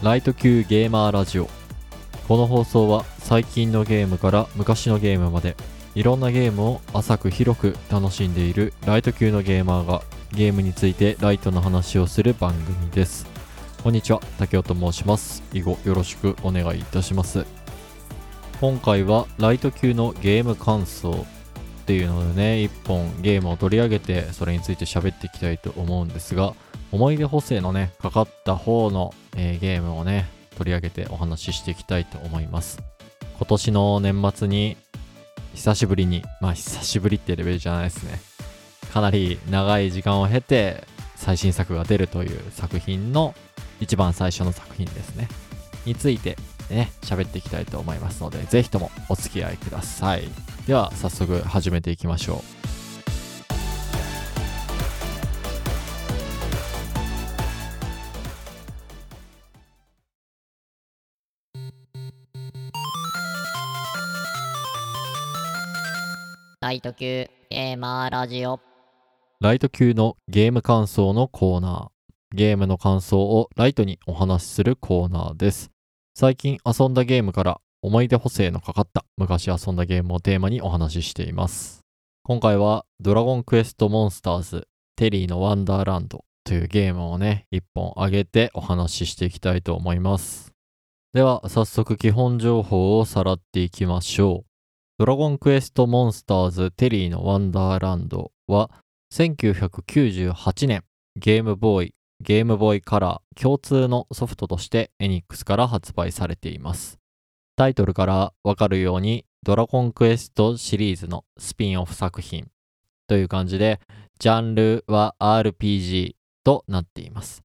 ライト級ゲーマーラジオ。この放送は最近のゲームから昔のゲームまでいろんなゲームを浅く広く楽しんでいるライト級のゲーマーがゲームについてライトの話をする番組です。こんにちは竹雄と申します。以後よろしくお願いいたします。今回はライト級のゲーム感想。っていうのでね一本ゲームを取り上げてそれについて喋っていきたいと思うんですが思い出補正のねかかった方の、えーゲームをね取り上げてお話ししていきたいと思います。今年の年末に久しぶりにまあ久しぶりってレベルじゃないですね。かなり長い時間を経て最新作が出るという作品の一番最初の作品ですね。についてね喋っていきたいと思いますのでぜひともお付き合いくださいでは早速始めていきましょうライト級ゲーマーラジオライト級のゲーム感想のコーナー。ゲームの感想をライトにお話しするコーナーです。最近遊んだゲームから思い出補正のかかった昔遊んだゲームをテーマにお話ししています。今回はドラゴンクエストモンスターズテリーのワンダーランドというゲームをね、一本上げてお話ししていきたいと思います。では早速基本情報をさらっていきましょう。ドラゴンクエストモンスターズテリーのワンダーランドは1998年ゲームボーイゲームボーイカラー共通のソフトとしてエニックスから発売されていますタイトルからわかるようにドラゴンクエストシリーズのスピンオフ作品という感じでジャンルは RPG となっています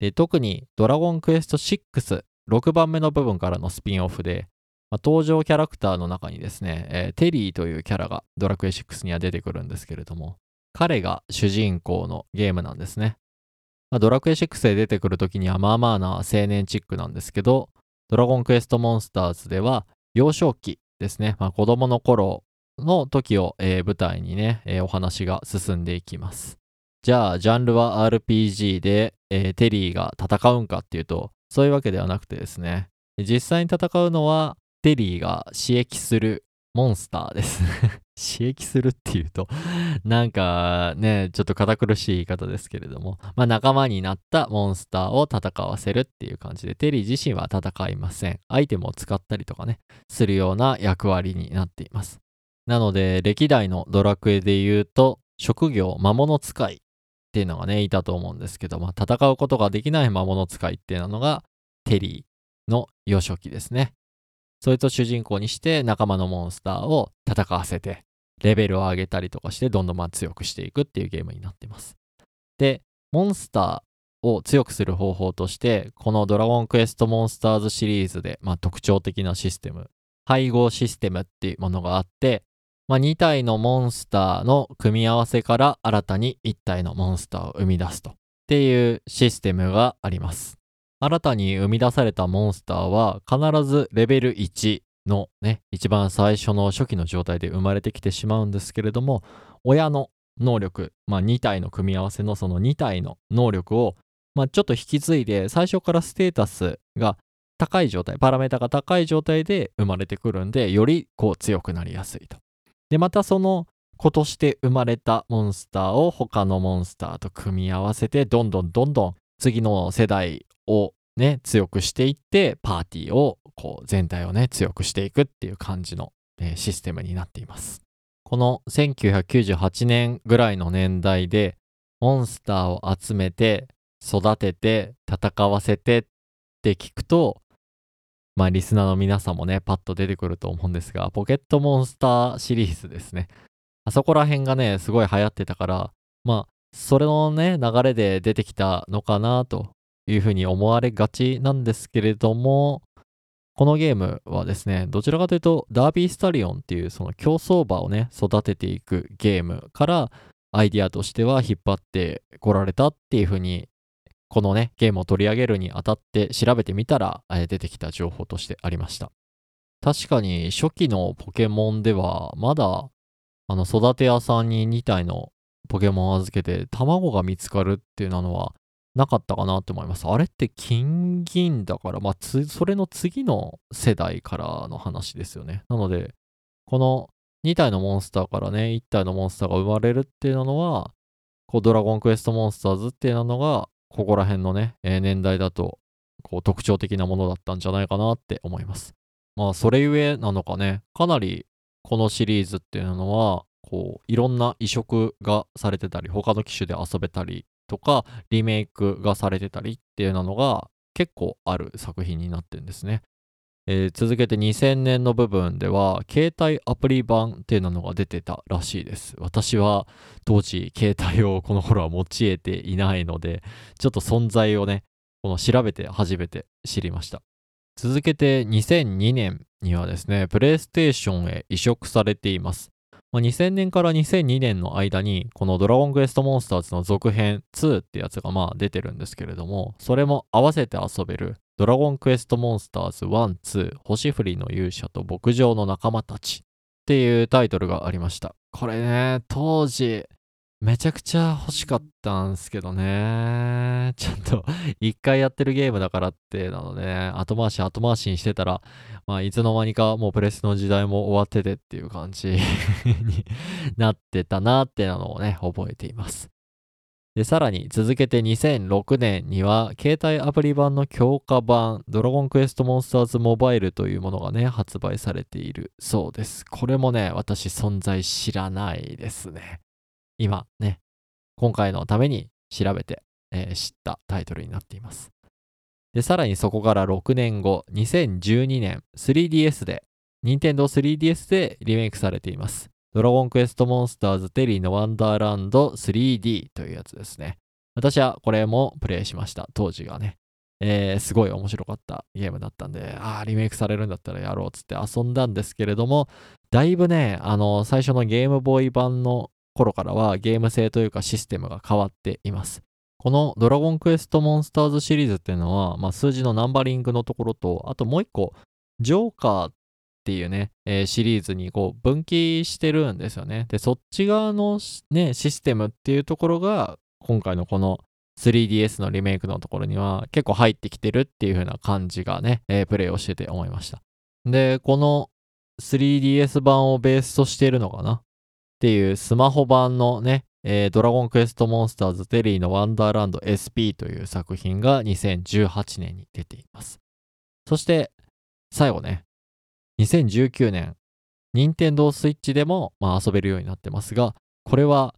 で特にドラゴンクエスト66番目の部分からのスピンオフでまあ登場キャラクターの中にですね、えーテリーというキャラがドラクエ6には出てくるんですけれども、彼が主人公のゲームなんですね。まあドラクエ6で出てくる時にはまあまあな青年チックなんですけど、ドラゴンクエストモンスターズでは幼少期ですね、まあ、子供の頃の時を、えー舞台にね、えーお話が進んでいきます。じゃあ、ジャンルは RPG で、えーテリーが戦うんかっていうと、そういうわけではなくてですね、実際に戦うのはテリーが刺激するモンスターです。刺激するっていうと、なんかね、ちょっと堅苦しい言い方ですけれども、まあ仲間になったモンスターを戦わせるっていう感じで、テリー自身は戦いません。アイテムを使ったりとかね、するような役割になっています。なので、歴代のドラクエで言うと、職業魔物使いっていうのがね、いたと思うんですけど、まあ戦うことができない魔物使いっていうのが、テリーの幼少期ですね。そいつを主人公にして仲間のモンスターを戦わせて、レベルを上げたりとかして、どんどん強くしていくっていうゲームになってます。で、モンスターを強くする方法として、このドラゴンクエストモンスターズシリーズで、まあ、特徴的なシステム、配合システムっていうものがあって、まあ、2体のモンスターの組み合わせから新たに1体のモンスターを生み出すとっていうシステムがあります。新たに生み出されたモンスターは必ずレベル1のね、一番最初の初期の状態で生まれてきてしまうんですけれども、親の能力、まあ2体の組み合わせのその2体の能力を、まあちょっと引き継いで最初からステータスが高い状態、パラメータが高い状態で生まれてくるんで、よりこう強くなりやすいと。で、またその子として生まれたモンスターを他のモンスターと組み合わせて、どんどんどんどん次の世代をね、強くしていって、パーティーを、こう、全体をね、強くしていくっていう感じの、えーシステムになっています。この1998年ぐらいの年代で、モンスターを集めて、育てて、戦わせてって聞くと、まあ、リスナーの皆さんもね、パッと出てくると思うんですが、ポケットモンスターシリーズですね。あそこら辺がね、すごい流行ってたから、まあ、それのね、流れで出てきたのかなというふうに思われがちなんですけれども、このゲームはですね、どちらかというと、ダービースタリオンっていうその競走馬をね、育てていくゲームから、アイディアとしては引っ張ってこられたっていうふうに、このね、ゲームを取り上げるにあたって調べてみたら、出てきた情報としてありました。確かに初期のポケモンでは、まだ、あの、育て屋さんに2体のポケモンを預けて、卵が見つかるっていうのは、なかったかなと思います。あれって金銀だから、まあ、それの次の世代からの話ですよね。なので、この2体のモンスターからね、1体のモンスターが生まれるっていうのは、こうドラゴンクエストモンスターズっていうのが、ここら辺のね、年代だと、こう特徴的なものだったんじゃないかなって思います。まあ、それゆえなのかね、かなりこのシリーズっていうのは、こう、いろんな移植がされてたり、他の機種で遊べたりとか、リメイクがされてたりっていうのが結構ある作品になってるんですね。えー、続けて2000年の部分では、携帯アプリ版っていうのが出てたらしいです。私は当時、携帯をこの頃は持ち得ていないので、ちょっと存在をね、この調べて初めて知りました。続けて2002年にはですね、プレイステーションへ移植されています。まあ、2000年から2002年の間に、このドラゴンクエストモンスターズの続編2ってやつがまあ出てるんですけれども、それも合わせて遊べるドラゴンクエストモンスターズ1、2、星降りの勇者と牧場の仲間たちっていうタイトルがありました。これね、当時、めちゃくちゃ欲しかったんすけどね。ちゃんと一回やってるゲームだからってなので、ね、後回し後回しにしてたら、まあいつの間にかもうプレスの時代も終わっててっていう感じ になってたなってなのをね、覚えています。で、さらに続けて2006年には、携帯アプリ版の強化版、ドラゴンクエストモンスターズモバイルというものがね、発売されているそうです。これもね、私存在知らないですね。今ね、今回のために調べて、えー、知ったタイトルになっています。で、さらにそこから6年後、2012年、3DS で、Nintendo 3DS でリメイクされています。ドラゴンクエストモンスターズテリーのワンダーランド 3D というやつですね。私はこれもプレイしました。当時がね。えー、すごい面白かったゲームだったんで、ああ、リメイクされるんだったらやろうっつって遊んだんですけれども、だいぶね、あの、最初のゲームボーイ版の頃からはゲーム性というかシステムが変わっています。このドラゴンクエストモンスターズシリーズっていうのは、まあ、数字のナンバリングのところと、あともう一個、ジョーカーっていうね、えー、シリーズにこう分岐してるんですよね。で、そっち側のね、システムっていうところが、今回のこの 3DS のリメイクのところには結構入ってきてるっていう風な感じがね、えー、プレイをしてて思いました。で、この 3DS 版をベースとしているのかなっていうスマホ版のね、えー、ドラゴンクエストモンスターズテリーのワンダーランド SP という作品が2018年に出ています。そして、最後ね、2019年、任天堂 switch でも、まあ、遊べるようになってますが、これは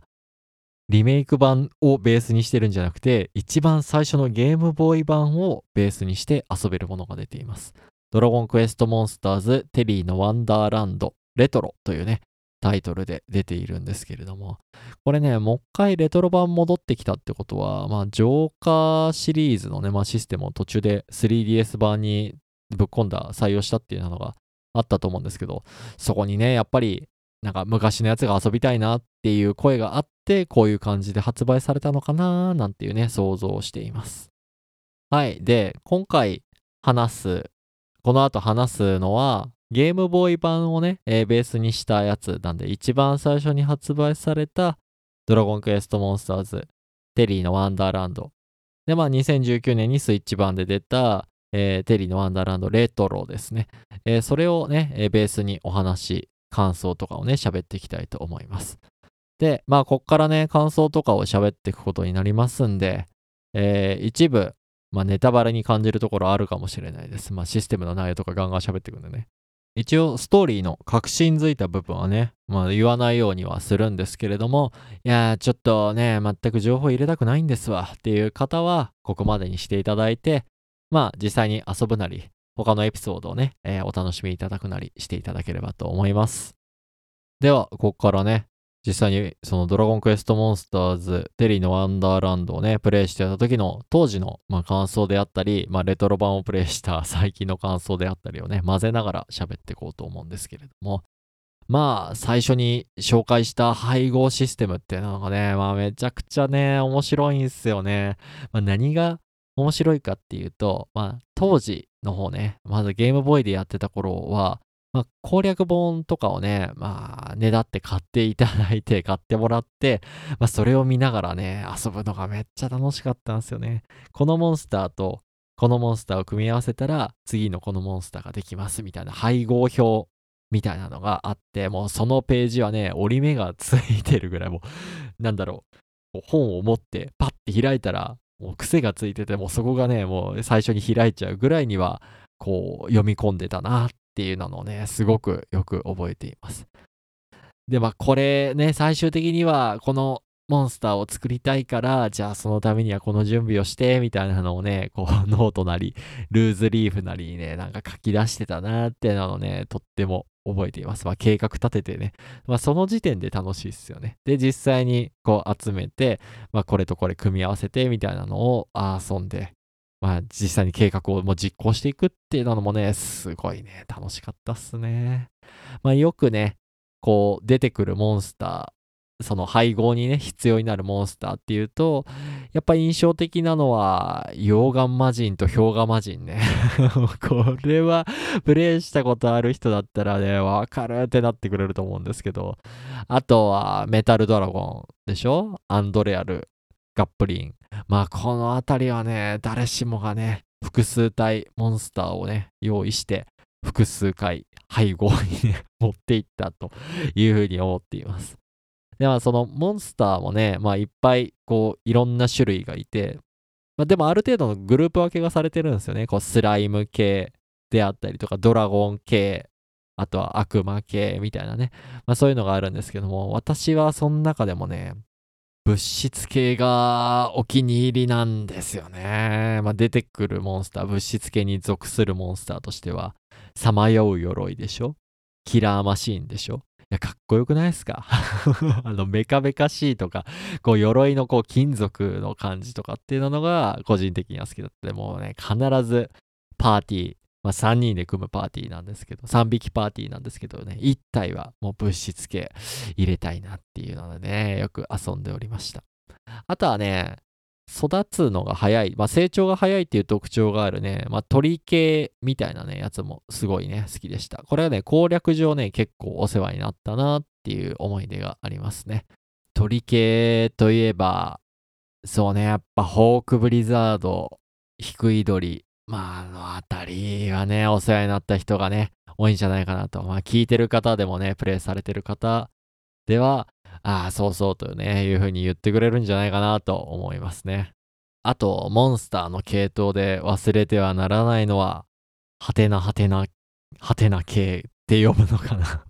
リメイク版をベースにしてるんじゃなくて、一番最初のゲームボーイ版をベースにして遊べるものが出ています。ドラゴンクエストモンスターズテリーのワンダーランドレトロというね、タイトルで出ているんですけれども、これね、もう一回レトロ版戻ってきたってことは、まあ、ジョーカーシリーズのね、まあ、システムを途中で 3DS 版にぶっ込んだ、採用したっていうのがあったと思うんですけど、そこにね、やっぱり、なんか昔のやつが遊びたいなっていう声があって、こういう感じで発売されたのかななんていうね、想像をしています。はい。で、今回話す、この後話すのは、ゲームボーイ版をね、えー、ベースにしたやつなんで、一番最初に発売されたドラゴンクエストモンスターズ、テリーのワンダーランド。で、まあ2019年にスイッチ版で出た、えー、テリーのワンダーランドレトロですね。えー、それをね、えベースにお話、感想とかをね、喋っていきたいと思います。で、まあこっからね、感想とかを喋っていくことになりますんで、え一部、まあネタバレに感じるところあるかもしれないです。まあシステムの内容とかガンガン喋っていくんでね。一応ストーリーの核心づいた部分はね、まあ言わないようにはするんですけれども、いやーちょっとね、全く情報入れたくないんですわっていう方は、ここまでにしていただいて、まあ実際に遊ぶなり、他のエピソードをね、えー、お楽しみいただくなりしていただければと思います。では、ここからね、実際にそのドラゴンクエストモンスターズ、テリーのワンダーランドをね、プレイしてた時の当時の、まあ、感想であったり、まあ、レトロ版をプレイした 最近の感想であったりをね、混ぜながら喋っていこうと思うんですけれども、まあ、最初に紹介した配合システムっていうのがね、まあ、めちゃくちゃね、面白いんすよね。まあ、何が面白いかっていうと、まあ、当時の方ね、まずゲームボーイでやってた頃は、まあ、攻略本とかをね、まあ、ねだって買っていただいて、買ってもらって、まあ、それを見ながらね、遊ぶのがめっちゃ楽しかったんですよね。このモンスターと、このモンスターを組み合わせたら、次のこのモンスターができますみたいな配合表みたいなのがあって、もうそのページはね、折り目がついてるぐらい、もう、なんだろう、本を持ってパッて開いたら、もう癖がついてて、もうそこがね、もう最初に開いちゃうぐらいには、こう、読み込んでたなっていうのをね、すごくよく覚えています。で、まあ、これね、最終的には、このモンスターを作りたいから、じゃあそのためにはこの準備をして、みたいなのをね、こうノートなり、ルーズリーフなりにね、なんか書き出してたなっていうのをね、とっても覚えています。まあ計画立ててね、まあその時点で楽しいっすよね。で、実際にこう集めて、まあこれとこれ組み合わせてみたいなのを遊んで、まあ実際に計画をもう実行していくっていうのもね、すごいね、楽しかったっすね。まあよくね、こう出てくるモンスター、その配合にね、必要になるモンスターっていうと、やっぱ印象的なのは、溶岩魔人と氷河魔人ね。これは、プレイしたことある人だったらね、わかるってなってくれると思うんですけど、あとは、メタルドラゴンでしょ？アンドレアル、ガップリン。まあ、このあたりはね、誰しもがね、複数体モンスターをね、用意して、複数回配合にね、持っていったというふうに思っています。で、まあ、そのモンスターもね、まあ、いっぱい、こう、いろんな種類がいて、まあ、でもある程度のグループ分けがされてるんですよね。こう、スライム系であったりとか、ドラゴン系、あとは悪魔系みたいなね。まあ、そういうのがあるんですけども、私はその中でもね、物質系がお気に入りなんですよね。まあ、出てくるモンスター、物質系に属するモンスターとしては、さまよう鎧でしょ？キラーマシーンでしょ？いや、かっこよくないですか？あの、メカメカしいとか、こう、鎧のこう、金属の感じとかっていうのが、個人的には好きだった。でもうね、必ず、パーティー、まあ、3人で組むパーティーなんですけど、3匹パーティーなんですけどね、1体はもう物質系入れたいなっていうのでね、よく遊んでおりました。あとはね、育つのが早い、まあ、成長が早いっていう特徴があるね、まあ、鳥系みたいなね、やつもすごいね、好きでした。これはね、攻略上ね、結構お世話になったなっていう思い出がありますね。鳥系といえば、そうね、やっぱホークブリザード、ヒクイドリ、まあ、あのあたりはね、お世話になった人がね、多いんじゃないかなと。まあ、聞いてる方でもね、プレイされてる方では、ああ、そうそうとね、いう風に言ってくれるんじゃないかなと思いますね。あと、モンスターの系統で忘れてはならないのは、はてなはてな、はてな系って読むのかな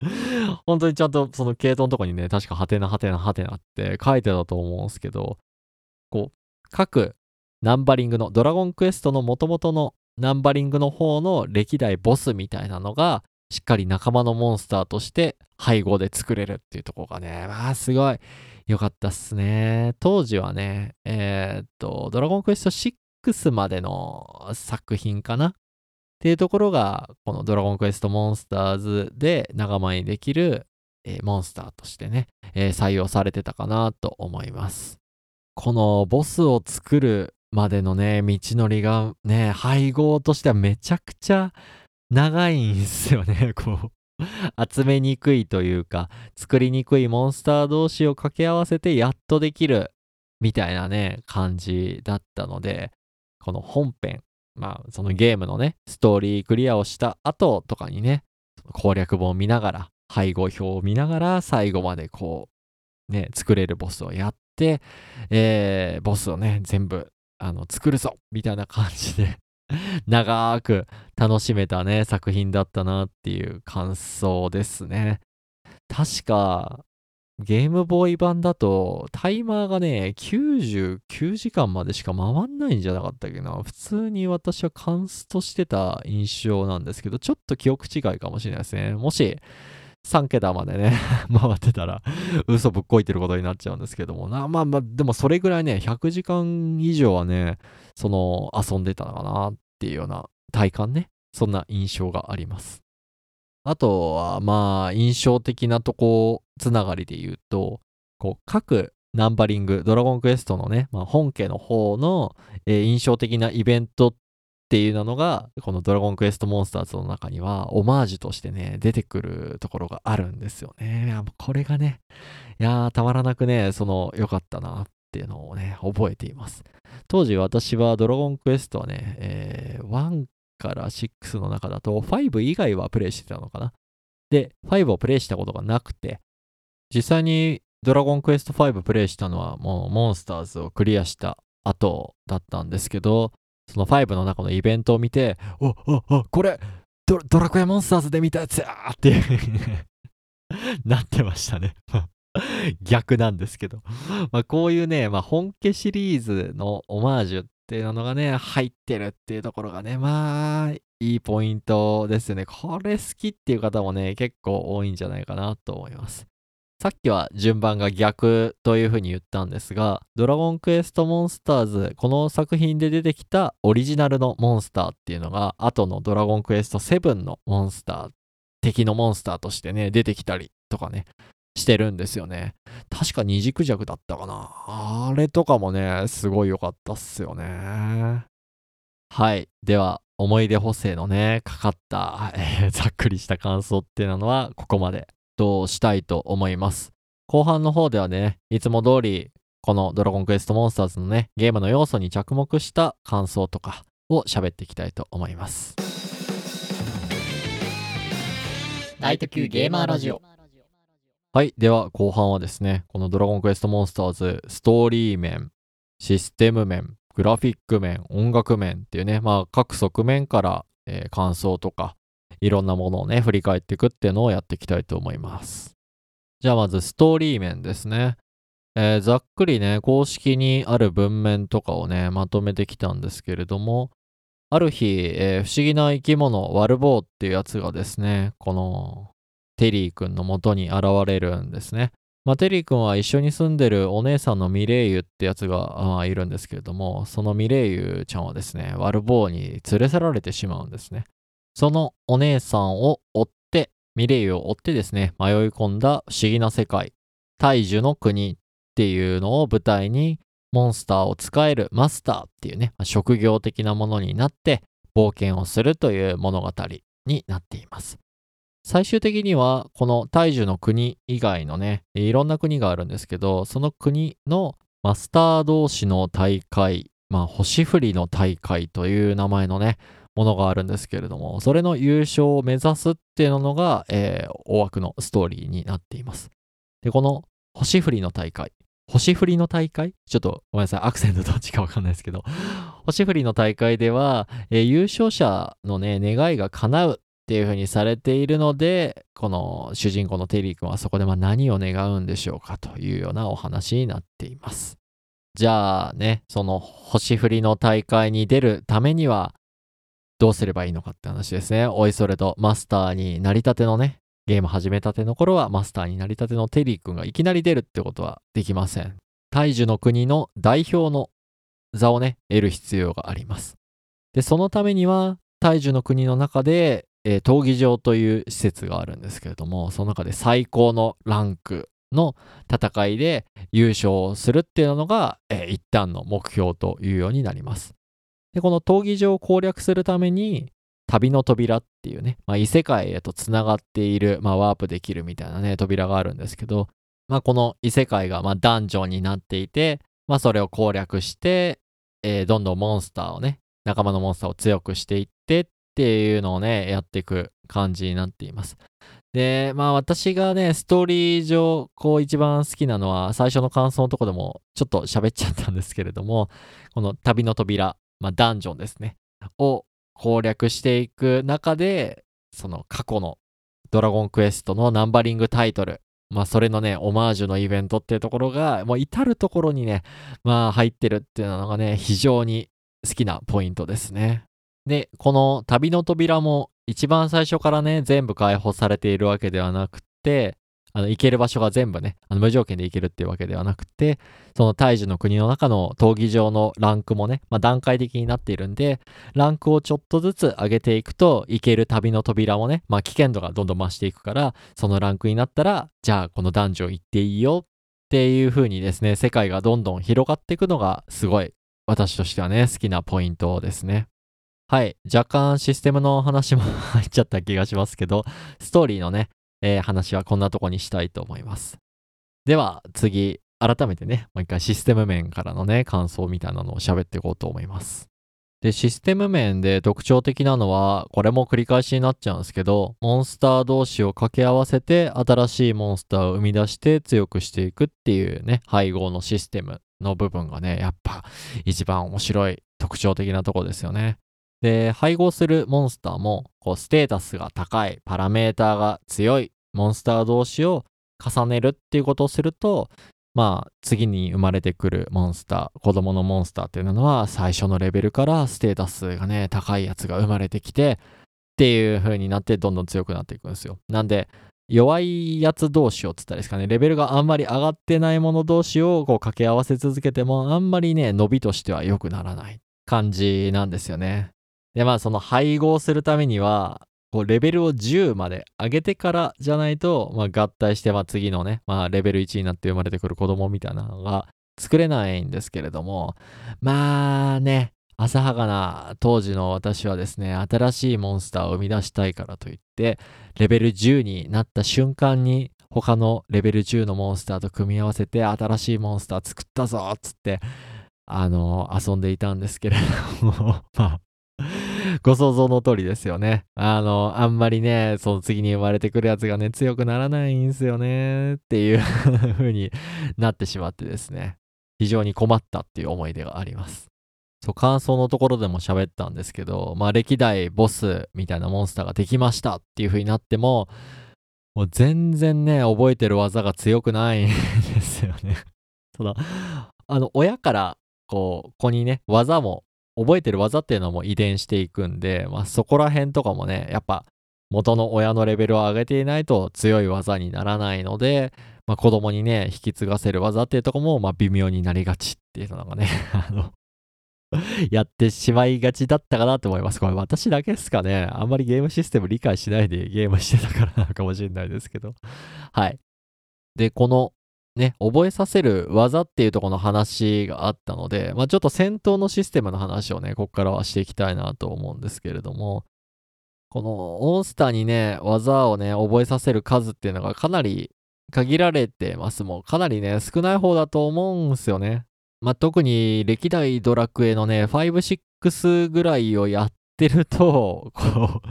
本当にちゃんとその系統のとこにね、確かはてなはてなはてなって書いてたと思うんですけど、こう、各ナンバリングの、ドラゴンクエストの元々のナンバリングの方の歴代ボスみたいなのが、しっかり仲間のモンスターとして配合で作れるっていうとこがね、まあすごい良かったっすね。当時はね、えー、っと、ドラゴンクエスト6までの作品かなっていうところが、このドラゴンクエストモンスターズで仲間にできる、えー、モンスターとしてね、えー、採用されてたかなと思います。このボスを作るまでのね、道のりがね、配合としてはめちゃくちゃ長いんすよね、こう。集めにくいというか、作りにくいモンスター同士を掛け合わせてやっとできるみたいなね、感じだったので、この本編、まあそのゲームのね、ストーリークリアをした後とかにね、攻略本を見ながら、配合表を見ながら、最後までこう、ね、作れるボスをやって、えー、ボスをね、全部、あの、作るぞみたいな感じで 長く楽しめたね、作品だったなっていう感想ですね。確か、ゲームボーイ版だと、タイマーがね、99時間までしか回んないんじゃなかったっけな。普通に私はカンストしてた印象なんですけど、ちょっと記憶違いかもしれないですね。もし、3桁までね 回ってたら嘘ぶっこいてることになっちゃうんですけども。まあまあ、でもそれぐらいね、100時間以上はね、その遊んでたのかなっていうような体感ね。そんな印象があります。あとは、まあ、印象的なとこつながりで言うと、こう、各ナンバリング、ドラゴンクエストのね、まあ、本家の方の、えー、印象的なイベントっっていうのが、このドラゴンクエストモンスターズの中には、オマージュとしてね、出てくるところがあるんですよね。これがね、いやー、たまらなくね、その、良かったなっていうのをね、覚えています。当時私はドラゴンクエストはね、えー、1から6の中だと、5以外はプレイしてたのかな。で、5をプレイしたことがなくて、実際にドラゴンクエスト5プレイしたのはもうモンスターズをクリアした後だったんですけど、その5の中のイベントを見て、お、お、お、これド、ドラクエモンスターズで見たやつやーっていう なってましたね 逆なんですけどまあこういうね、まあ本家シリーズのオマージュっていうのがね、入ってるっていうところがね、まあ、いいポイントですよね。これ好きっていう方もね、結構多いんじゃないかなと思います。さっきは順番が逆というふうに言ったんですが、ドラゴンクエストモンスターズ、この作品で出てきたオリジナルのモンスターっていうのが、後のドラゴンクエスト7のモンスター、敵のモンスターとしてね、出てきたりとかね、してるんですよね。確か二軸弱だったかな。あれとかもね、すごい良かったっすよね。はい。では、思い出補正のね、かかった、えー、ざっくりした感想っていうのは、ここまでとしたいと思います。後半の方ではね、いつも通り、このドラゴンクエストモンスターズのね、ゲームの要素に着目した感想とかを喋っていきたいと思います。ナイト級ゲーマーラジオ。はい。では後半はですね、このドラゴンクエストモンスターズ、ストーリー面、システム面、グラフィック面、音楽面っていうね、まあ各側面から、えー、感想とかいろんなものをね、振り返っていくっていうのをやっていきたいと思います。じゃあまずストーリー面ですね。えー、ざっくりね、公式にある文面とかをね、まとめてきたんですけれども、ある日、えー、不思議な生き物、ワルボーっていうやつがですね、このテリー君の元に現れるんですね。まあ、テリー君は一緒に住んでるお姉さんのミレイユってやつが、いるんですけれども、そのミレイユちゃんはですね、ワルボーに連れ去られてしまうんですね。そのお姉さんを追って、ミレイを追ってですね、迷い込んだ不思議な世界、大樹の国っていうのを舞台に、モンスターを使えるマスターっていうね、職業的なものになって冒険をするという物語になっています。最終的には、この大樹の国以外のね、いろんな国があるんですけど、その国のマスター同士の大会、まあ、星降りの大会という名前のね、ものがあるんですけれども、それの優勝を目指すっていうのが、えー、大枠のストーリーになっています。で、この星降りの大会。星降りの大会？ちょっとごめんなさい。アクセントどっちかわかんないですけど、星降りの大会では、えー、優勝者のね、願いが叶うっていう風にされているので、この主人公のテリー君はそこでま何を願うんでしょうかというようなお話になっています。じゃあね、その星降りの大会に出るためには、どうすればいいのかって話ですね。おいそれとマスターになりたてのね、ゲーム始めたての頃はマスターになりたてのテリー君がいきなり出るってことはできません。大樹の国の代表の座をね、得る必要があります。で、そのためには、大樹の国の中で、えー、闘技場という施設があるんですけれども、その中で最高のランクの戦いで優勝するっていうのが、えー、一旦の目標というようになります。で、この闘技場を攻略するために、旅の扉っていうね、まあ、異世界へとつながっている、まあ、ワープできるみたいなね、扉があるんですけど、まあ、この異世界が、まあ、ダンジョンになっていて、まあ、それを攻略して、えー、どんどんモンスターをね、仲間のモンスターを強くしていってっていうのをね、やっていく感じになっています。で、まあ私がね、ストーリー上、こう一番好きなのは、最初の感想のとこでもちょっと喋っちゃったんですけれども、この旅の扉まあ、ダンジョンですね、を攻略していく中で、その過去のドラゴンクエストのナンバリングタイトル、まあそれのね、オマージュのイベントっていうところが、もう至るところにね、まあ入ってるっていうのがね、非常に好きなポイントですね。で、この旅の扉も一番最初からね、全部開放されているわけではなくて、あの、行ける場所が全部ね、あの無条件で行けるっていうわけではなくて、その大樹の国の中の闘技場のランクもね、まあ、段階的になっているんで、ランクをちょっとずつ上げていくと、行ける旅の扉もね、まあ、危険度がどんどん増していくから、そのランクになったら、じゃあこのダンジョン行っていいよっていう風にですね、世界がどんどん広がっていくのが、すごい、私としてはね、好きなポイントですね。はい、若干システムの話も 入っちゃった気がしますけど、ストーリーのね、えー話はこんなとこにしたいと思います。では次、改めてね、もう一回システム面からのね、感想みたいなのを喋っていこうと思います。で、システム面で特徴的なのは、これも繰り返しになっちゃうんですけど、モンスター同士を掛け合わせて、新しいモンスターを生み出して強くしていくっていうね、配合のシステムの部分がね、やっぱ一番面白い特徴的なとこですよね。で、配合するモンスターも、こう、ステータスが高い、パラメーターが強いモンスター同士を重ねるっていうことをすると、まあ、次に生まれてくるモンスター、子供のモンスターっていうのは、最初のレベルからステータスがね、高いやつが生まれてきて、っていう風になって、どんどん強くなっていくんですよ。なんで、弱いやつ同士をつったらですかね、レベルがあんまり上がってないもの同士をこう掛け合わせ続けても、あんまりね、伸びとしては良くならない感じなんですよね。で、まあ、その配合するためには、こうレベルを10まで上げてからじゃないと、まあ、合体して、まあ、次のね、まあ、レベル1になって生まれてくる子供みたいなのが作れないんですけれども、まあね、浅はかな当時の私はですね、新しいモンスターを生み出したいからといって、レベル10になった瞬間に、他のレベル10のモンスターと組み合わせて、新しいモンスター作ったぞっつって、あの、遊んでいたんですけれども、まあ、ご想像の通りですよね。あの、あんまりね、その次に生まれてくるやつがね、強くならないんですよね、っていう 風になってしまってですね、非常に困ったっていう思い出があります。そう、感想のところでも喋ったんですけど、まあ歴代ボスみたいなモンスターができましたっていう風になっても、もう全然ね、覚えてる技が強くないん ですよね。その、あの、親から、こう、子にね、技も覚えてる技っていうのも遺伝していくんで、まあ、そこら辺とかもね、やっぱ元の親のレベルを上げていないと強い技にならないので、まあ、子供にね、引き継がせる技っていうとこも、まあ、微妙になりがちっていうのがね、あの、やってしまいがちだったかなと思います。これ私だけですかね。あんまりゲームシステム理解しないでゲームしてたからなのかもしれないですけど。はい。で、このね、覚えさせる技っていうとこの話があったので、まあちょっと戦闘のシステムの話をね、ここからはしていきたいなと思うんですけれども、このモンスターにね、技をね、覚えさせる数っていうのがかなり限られてます。もうかなりね、少ない方だと思うんすよね。まあ特に歴代ドラクエのね、5、6ぐらいをやってると、こ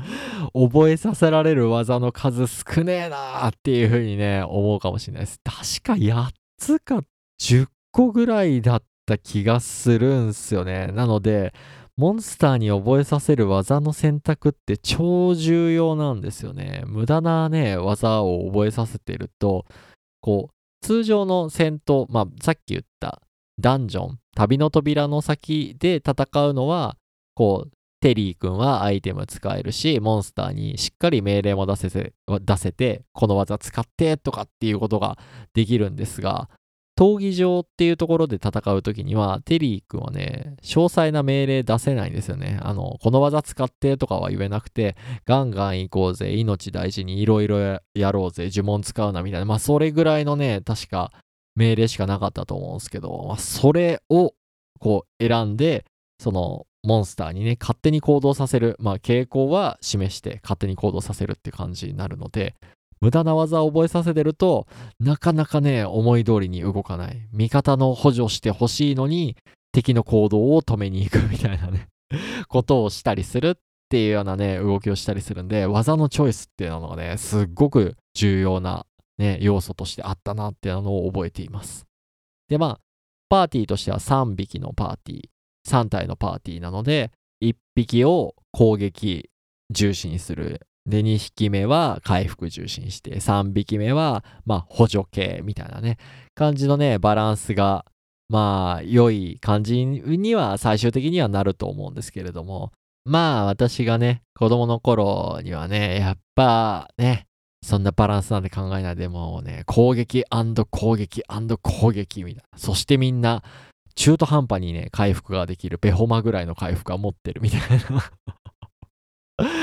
う、覚えさせられる技の数少ねえなーっていう風にね、思うかもしれないです。確か8つか10個ぐらいだった気がするんすよね。なので、モンスターに覚えさせる技の選択って超重要なんですよね。無駄なね、技を覚えさせてると、こう、通常の戦闘、まあ、さっき言ったダンジョン、旅の扉の先で戦うのは、こう、テリー君はアイテム使えるし、モンスターにしっかり命令も出せて、出せてこの技使ってとかっていうことができるんですが、闘技場っていうところで戦うときには、テリー君はね、詳細な命令出せないんですよね。あの、この技使ってとかは言えなくて、ガンガン行こうぜ、命大事にいろいろやろうぜ、呪文使うなみたいな、まあそれぐらいのね、確か命令しかなかったと思うんですけど、まあ、それをこう選んで、そのモンスターにね、勝手に行動させる、まあ傾向は示して勝手に行動させるって感じになるので、無駄な技を覚えさせてると、なかなかね、思い通りに動かない。味方の補助してほしいのに、敵の行動を止めに行くみたいなね、ことをしたりするっていうようなね、動きをしたりするんで、技のチョイスっていうのがね、すっごく重要なね、要素としてあったなっていうのを覚えています。で、まあ、パーティーとしては3匹のパーティー、3体のパーティーなので、1匹を攻撃重視にする。で、2匹目は回復重視にして、3匹目は、まあ、補助系みたいなね、感じのね、バランスが、まあ、良い感じには最終的にはなると思うんですけれども、まあ、私がね、子供の頃にはね、やっぱね、そんなバランスなんて考えないでもうね、攻撃攻撃攻撃みたいな。そしてみんな、中途半端にね、回復ができる、ベホマぐらいの回復は持ってるみたい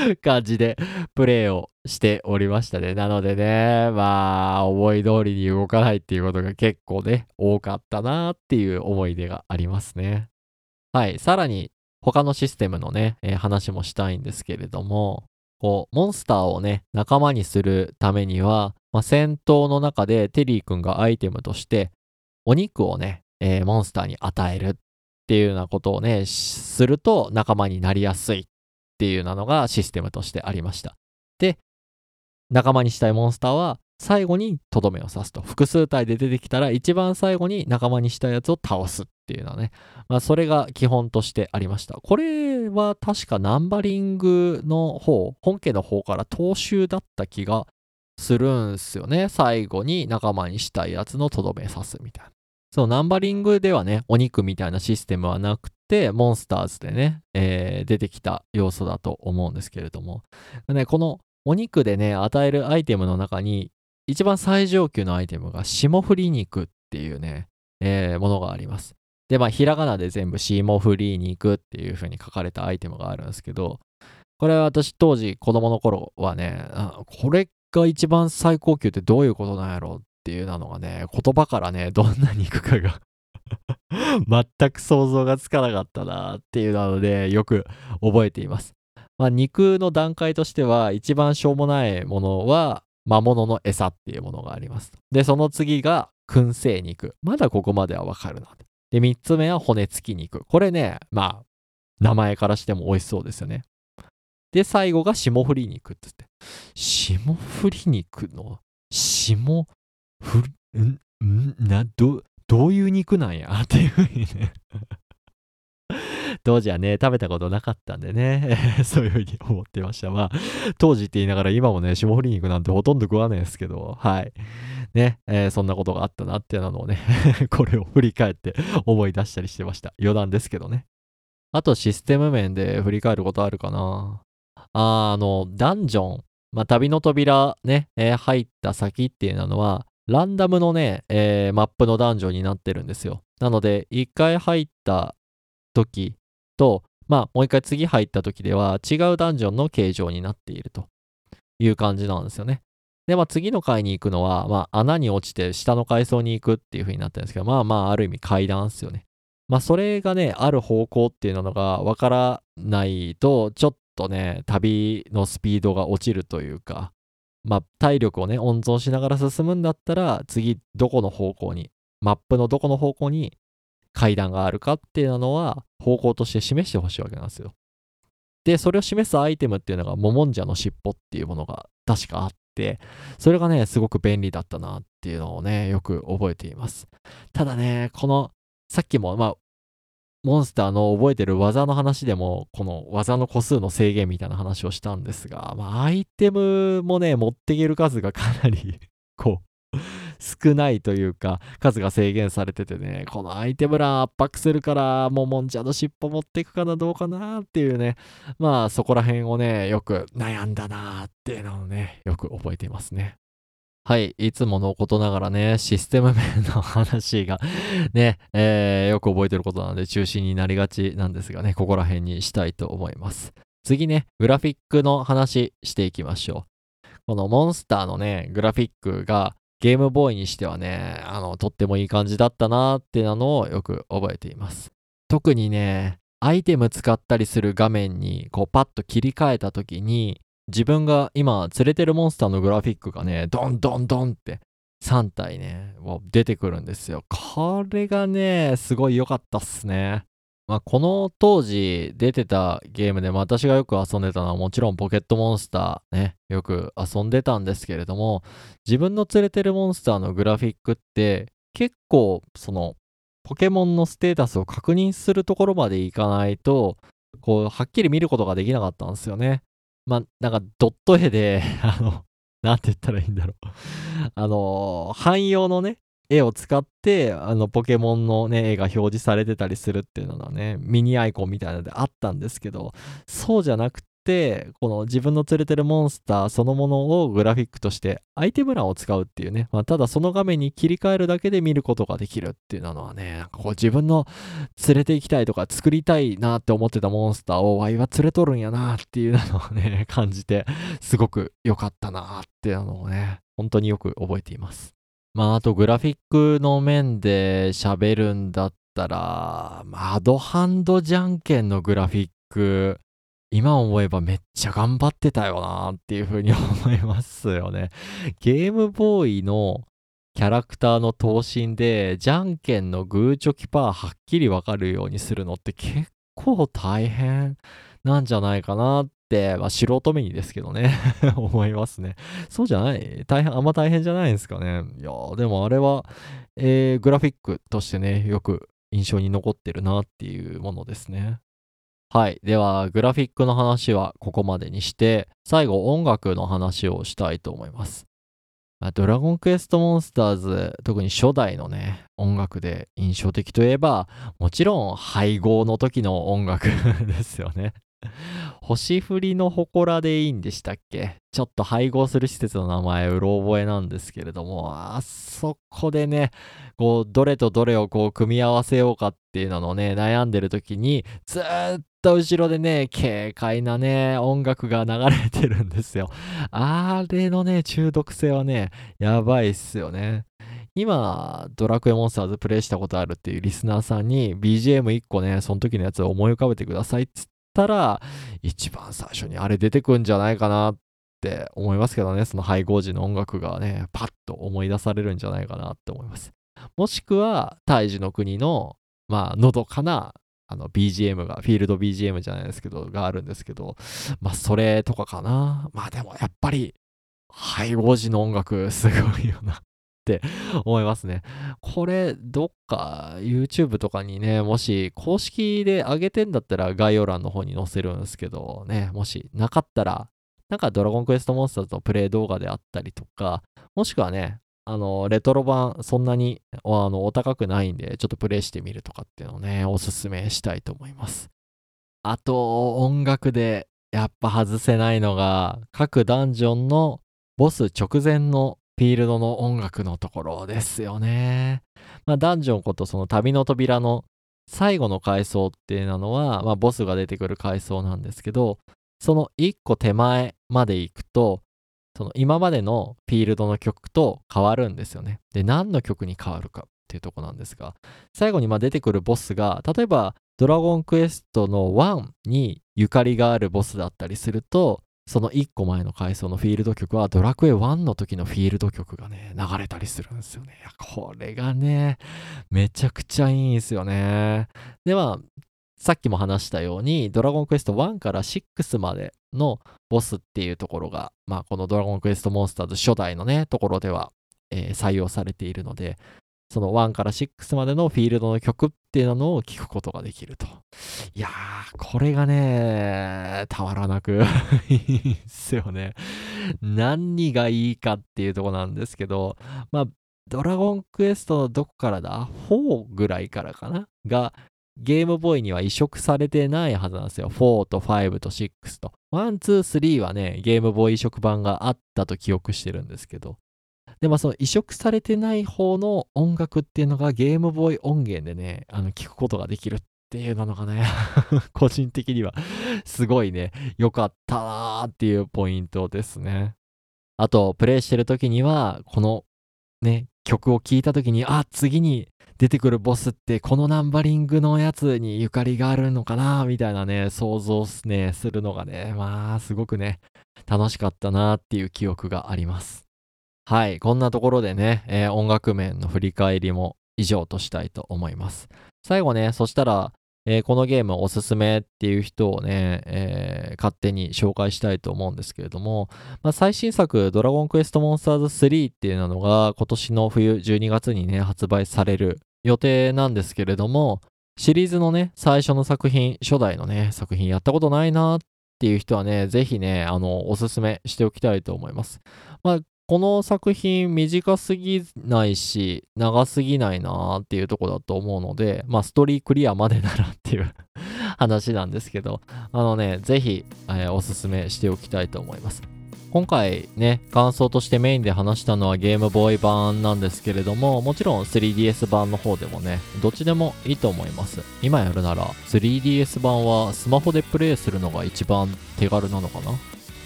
な 感じでプレイをしておりましたね。なのでね、まあ、思い通りに動かないっていうことが結構ね、多かったなっていう思い出がありますね。はい、さらに、他のシステムのね、えー話もしたいんですけれども、こう、モンスターをね、仲間にするためには、まあ、戦闘の中でテリー君がアイテムとして、お肉をね、えーモンスターに与えるっていうようなことをね、すると仲間になりやすいっていうようなのがシステムとしてありました。で、仲間にしたいモンスターは最後にとどめを刺すと。複数体で出てきたら一番最後に仲間にしたやつを倒すっていうのはね。まあそれが基本としてありました。これは確かナンバリングの方、本家の方から踏襲だった気がするんすよね。最後に仲間にしたいやつのとどめ刺すみたいな。そう、ナンバリングではね、お肉みたいなシステムはなくて、モンスターズでね、えー出てきた要素だと思うんですけれども。ね、このお肉でね、与えるアイテムの中に、一番最上級のアイテムが霜降り肉っていうね、えーものがあります。で、まあ、ひらがなで全部霜降り肉っていう風に書かれたアイテムがあるんですけど、これは私当時子供の頃はね、これが一番最高級ってどういうことなんやろっていうなのがね、言葉からね、どんな肉かが 全く想像がつかなかったなっていうなので、よく覚えています。まあ、肉の段階としては、一番しょうもないものは、魔物の餌っていうものがあります。で、その次が、燻製肉。まだここまではわかるな。で、三つ目は骨付き肉。これね、まあ、名前からしても美味しそうですよね。で、最後が霜降り肉って言って。霜降り肉の、霜降り、ん、ん、な、ど、どういう肉なんや？っていうふうにね。当時はね、食べたことなかったんでね、そういうふうに思ってました。まあ、当時って言いながら今もね、霜降り肉なんてほとんど食わないですけど、はい。ね、えーそんなことがあったなっていうのをね、これを振り返って思い出したりしてました。余談ですけどね。あとシステム面で振り返ることあるかなああの、ダンジョン、まあ、旅の扉ね、えー入った先っていうのは、ランダムのね、えーマップのダンジョンになってるんですよ。なので、一回入った時と、まあ、もう一回次入った時では違うダンジョンの形状になっているという感じなんですよね。で、まあ、次の階に行くのは、まあ、穴に落ちて下の階層に行くっていう風になってるんですけど、まあまあ、ある意味階段ですよね。まあ、それがね、ある方向っていうのがわからないと、ちょっとね、旅のスピードが落ちるというか、まあ、体力をね、温存しながら進むんだったら、次、どこの方向に、マップのどこの方向に階段があるかっていうのは、方向として示してほしいわけなんですよ。で、それを示すアイテムっていうのが、モモンジャの尻尾っていうものが確かあって、それがね、すごく便利だったなっていうのをね、よく覚えています。ただね、この、さっきも、まあ、モンスターの覚えてる技の話でも、この技の個数の制限みたいな話をしたんですが、まあ、アイテムもね、持っていける数がかなり、こう、少ないというか、数が制限されててね、このアイテム欄圧迫するから、もうもんじゃの尻尾持っていくかな、どうかなっていうね、まあそこら辺をね、よく悩んだなっていうのをね、よく覚えていますね。はい、いつものことながらね、システム面の話が ね、えーよく覚えてることなので中心になりがちなんですがね、ここら辺にしたいと思います。次ね、グラフィックの話していきましょう。このモンスターのね、グラフィックがゲームボーイにしてはね、あの、とってもいい感じだったなーっていうのをよく覚えています。特にね、アイテム使ったりする画面にこうパッと切り替えた時に、自分が今連れてるモンスターのグラフィックがね、ドンドンドンって3体ね、出てくるんですよ。これがね、すごい良かったっすね。まあ、この当時出てたゲームで、私がよく遊んでたのはもちろんポケットモンスターね、よく遊んでたんですけれども、自分の連れてるモンスターのグラフィックって結構そのポケモンのステータスを確認するところまでいかないと、こう、はっきり見ることができなかったんですよね。まあ、なんかドット絵で、あの、なんて言ったらいいんだろう。あの、汎用のね、絵を使って、あの、ポケモンのね、絵が表示されてたりするっていうのはね、ミニアイコンみたいなのであったんですけど、そうじゃなくて、この自分の連れてるモンスターそのものをグラフィックとしてアイテム欄を使うっていうね、まあ、ただその画面に切り替えるだけで見ることができるっていうのはね、なんかこう自分の連れて行きたいとか作りたいなって思ってたモンスターをワイは連れとるんやなっていうのをね、感じて、すごく良かったなっていうのをね、本当によく覚えています。まあ、あとグラフィックの面で喋るんだったら、アドハンドじゃんけんのグラフィック、今思えばめっちゃ頑張ってたよなっていう風に思いますよね。ゲームボーイのキャラクターの頭身で、じゃんけんのグーチョキパーはっきりわかるようにするのって結構大変なんじゃないかなって、まあ、素人目にですけどね 思いますね。そうじゃない？大変、あんま大変じゃないですかね。いやでもあれは、えー、グラフィックとしてね、よく印象に残ってるなっていうものですね。はい。では、グラフィックの話はここまでにして、最後音楽の話をしたいと思います。ドラゴンクエストモンスターズ、特に初代のね、音楽で印象的といえば、もちろん配合の時の音楽 ですよね。星降りの祠でいいんでしたっけ？ちょっと配合する施設の名前、うろ覚えなんですけれども、あそこでね、こう、どれとどれをこう、組み合わせようかっていうのをね、悩んでる時に、ずっと後ろでね、軽快なね、音楽が流れてるんですよ。あれのね、中毒性はね、やばいっすよね。今、ドラクエモンスターズプレイしたことあるっていうリスナーさんに BGM1 個ね、その時のやつを思い浮かべてくださいっつったら、一番最初にあれ出てくんじゃないかなって思いますけどね、その配合時の音楽がね、パッと思い出されるんじゃないかなって思います。もしくは、胎児の国の、まあ、のどかな、あの、BGM が、フィールド BGM じゃないですけど、があるんですけど、まあ、それとかかな。まあ、でも、やっぱり、配合時の音楽、すごいよなって 思いますね。これ、どっか YouTube とかにね、もし公式で上げてんだったら概要欄の方に載せるんですけどね、もしなかったら、なんかドラゴンクエストモンスターズのプレイ動画であったりとか、もしくはね、あの、レトロ版、そんなにあのお高くないんで、ちょっとプレイしてみるとかっていうのをね、おすすめしたいと思います。あと、音楽でやっぱ外せないのが、各ダンジョンのボス直前のフィールドの音楽のところですよね。まあ、ダンジョンことその旅の扉の最後の階層っていうのは、まあ、ボスが出てくる階層なんですけど、その一個手前まで行くと、その今までのフィールドの曲と変わるんですよね。で、何の曲に変わるかっていうとこなんですが、最後にま出てくるボスが、例えばドラゴンクエストの1にゆかりがあるボスだったりすると、その1個前の階層のフィールド曲はドラクエ1の時のフィールド曲がね、流れたりするんですよね。これがね、めちゃくちゃいいんですよね。では、さっきも話したように、ドラゴンクエスト1から6までのボスっていうところが、まあ、このドラゴンクエストモンスターズ初代のね、ところでは、えー、採用されているので、その1から6までのフィールドの曲っていうのを聴くことができると。いやー、これがね、たまらなく いいっすよね。何がいいかっていうとこなんですけど、まあ、ドラゴンクエストのどこからだ ?4 ぐらいからかな？が、ゲームボーイには移植されてないはずなんですよ。4と5と6と。1、2、3はね、ゲームボーイ移植版があったと記憶してるんですけど、で、まあその移植されてない方の音楽っていうのがゲームボーイ音源でね、あの聞くことができるっていうのがね 個人的にはすごいね、良かったなーっていうポイントですね。あと、プレイしてる時には、このね、曲を聴いた時に、あ、次に出てくるボスってこのナンバリングのやつにゆかりがあるのかなみたいなね、想像すね、するのがね、まあ、すごくね、楽しかったなっていう記憶があります。はい、こんなところでね、えー、音楽面の振り返りも以上としたいと思います。最後ね、そしたら、えー、このゲームおすすめっていう人をね、えー、勝手に紹介したいと思うんですけれども、まあ、最新作、ドラゴンクエストモンスターズ3っていうのが今年の冬12月にね、発売される予定なんですけれども、シリーズのね、最初の作品、初代のね、作品やったことないなっていう人はね、ぜひね、あの、おすすめしておきたいと思います。まあ、この作品短すぎないし、長すぎないなーっていうとこだと思うので、まあストーリークリアまでならっていう話なんですけど、あのね、ぜひ、えー、おすすめしておきたいと思います。今回ね、感想としてメインで話したのはゲームボーイ版なんですけれども、もちろん 3DS 版の方でもね、どっちでもいいと思います。今やるなら 3DS 版はスマホでプレイするのが一番手軽なのかな？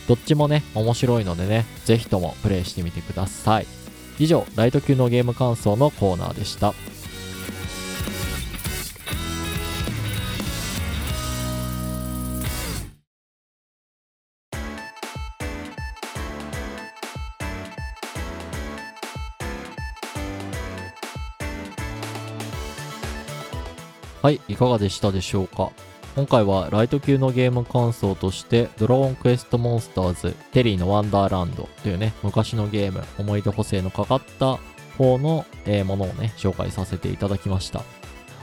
どっちもね、面白いのでね、ぜひともプレイしてみてください。以上、ライト級のゲーム感想のコーナーでした。はい、いかがでしたでしょうか？今回はライト級のゲーム感想として、ドラゴンクエストモンスターズ、テリーのワンダーランドというね、昔のゲーム、思い出補正のかかった方の、えーものをね、紹介させていただきました。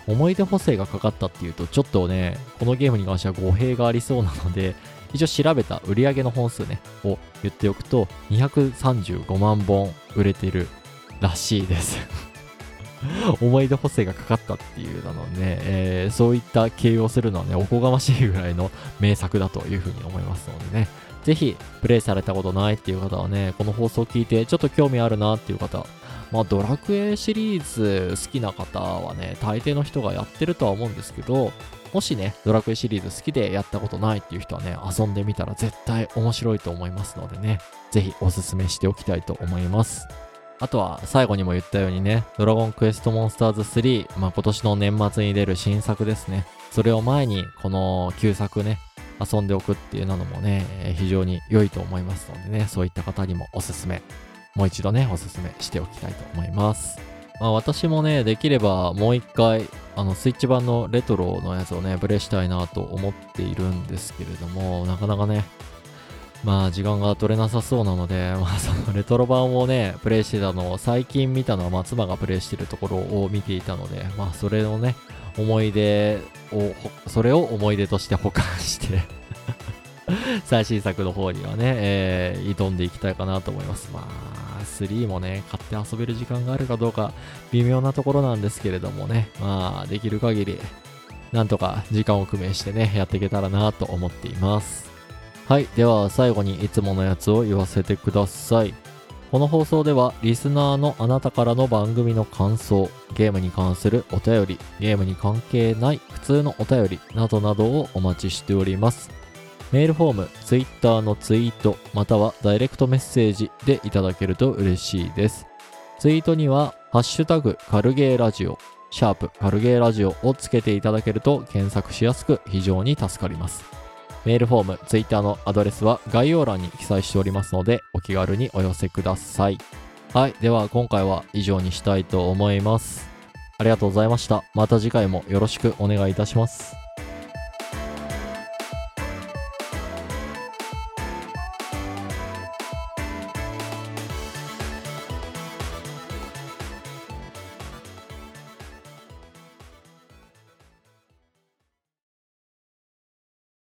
思い出補正がかかったっていうと、ちょっとね、このゲームに関しては語弊がありそうなので、一応調べた売り上げの本数ね、を言っておくと、235万本売れてるらしいです。思い出補正がかかったっていうなので、ねえーそういった形容するのはね、おこがましいぐらいの名作だというふうに思いますのでね、ぜひプレイされたことないっていう方はね、この放送を聞いてちょっと興味あるなっていう方、まあドラクエシリーズ好きな方はね、大抵の人がやってるとは思うんですけど、もしね、ドラクエシリーズ好きでやったことないっていう人はね、遊んでみたら絶対面白いと思いますのでね、ぜひおすすめしておきたいと思います。あとは最後にも言ったようにね、ドラゴンクエストモンスターズ3、まあ今年の年末に出る新作ですね。それを前にこの旧作ね、遊んでおくっていうのもね、非常に良いと思いますのでね、そういった方にもおすすめ、もう一度ね、おすすめしておきたいと思います。まあ私もね、できればもう一回、あのスイッチ版のレトロのやつをね、プレイしたいなと思っているんですけれども、なかなかね、まあ時間が取れなさそうなので、まあそのレトロ版をね、プレイしてたのを最近見たのは松葉がプレイしてるところを見ていたので、まあそれのね、思い出を、それを思い出として保管して、最新作の方にはね、えー挑んでいきたいかなと思います。まあ、3もね、買って遊べる時間があるかどうか微妙なところなんですけれどもね、まあ、できる限り、なんとか時間を工面してね、やっていけたらなと思っています。はい。では、最後にいつものやつを言わせてください。この放送では、リスナーのあなたからの番組の感想、ゲームに関するお便り、ゲームに関係ない普通のお便りなどなどをお待ちしております。メールフォーム、ツイッターのツイート、またはダイレクトメッセージでいただけると嬉しいです。ツイートには、ハッシュタグ、カルゲーラジオ、シャープ、カルゲーラジオをつけていただけると検索しやすく非常に助かります。メールフォーム、ツイッターのアドレスは概要欄に記載しておりますので、お気軽にお寄せください。はい。では、今回は以上にしたいと思います。ありがとうございました。また次回もよろしくお願いいたします。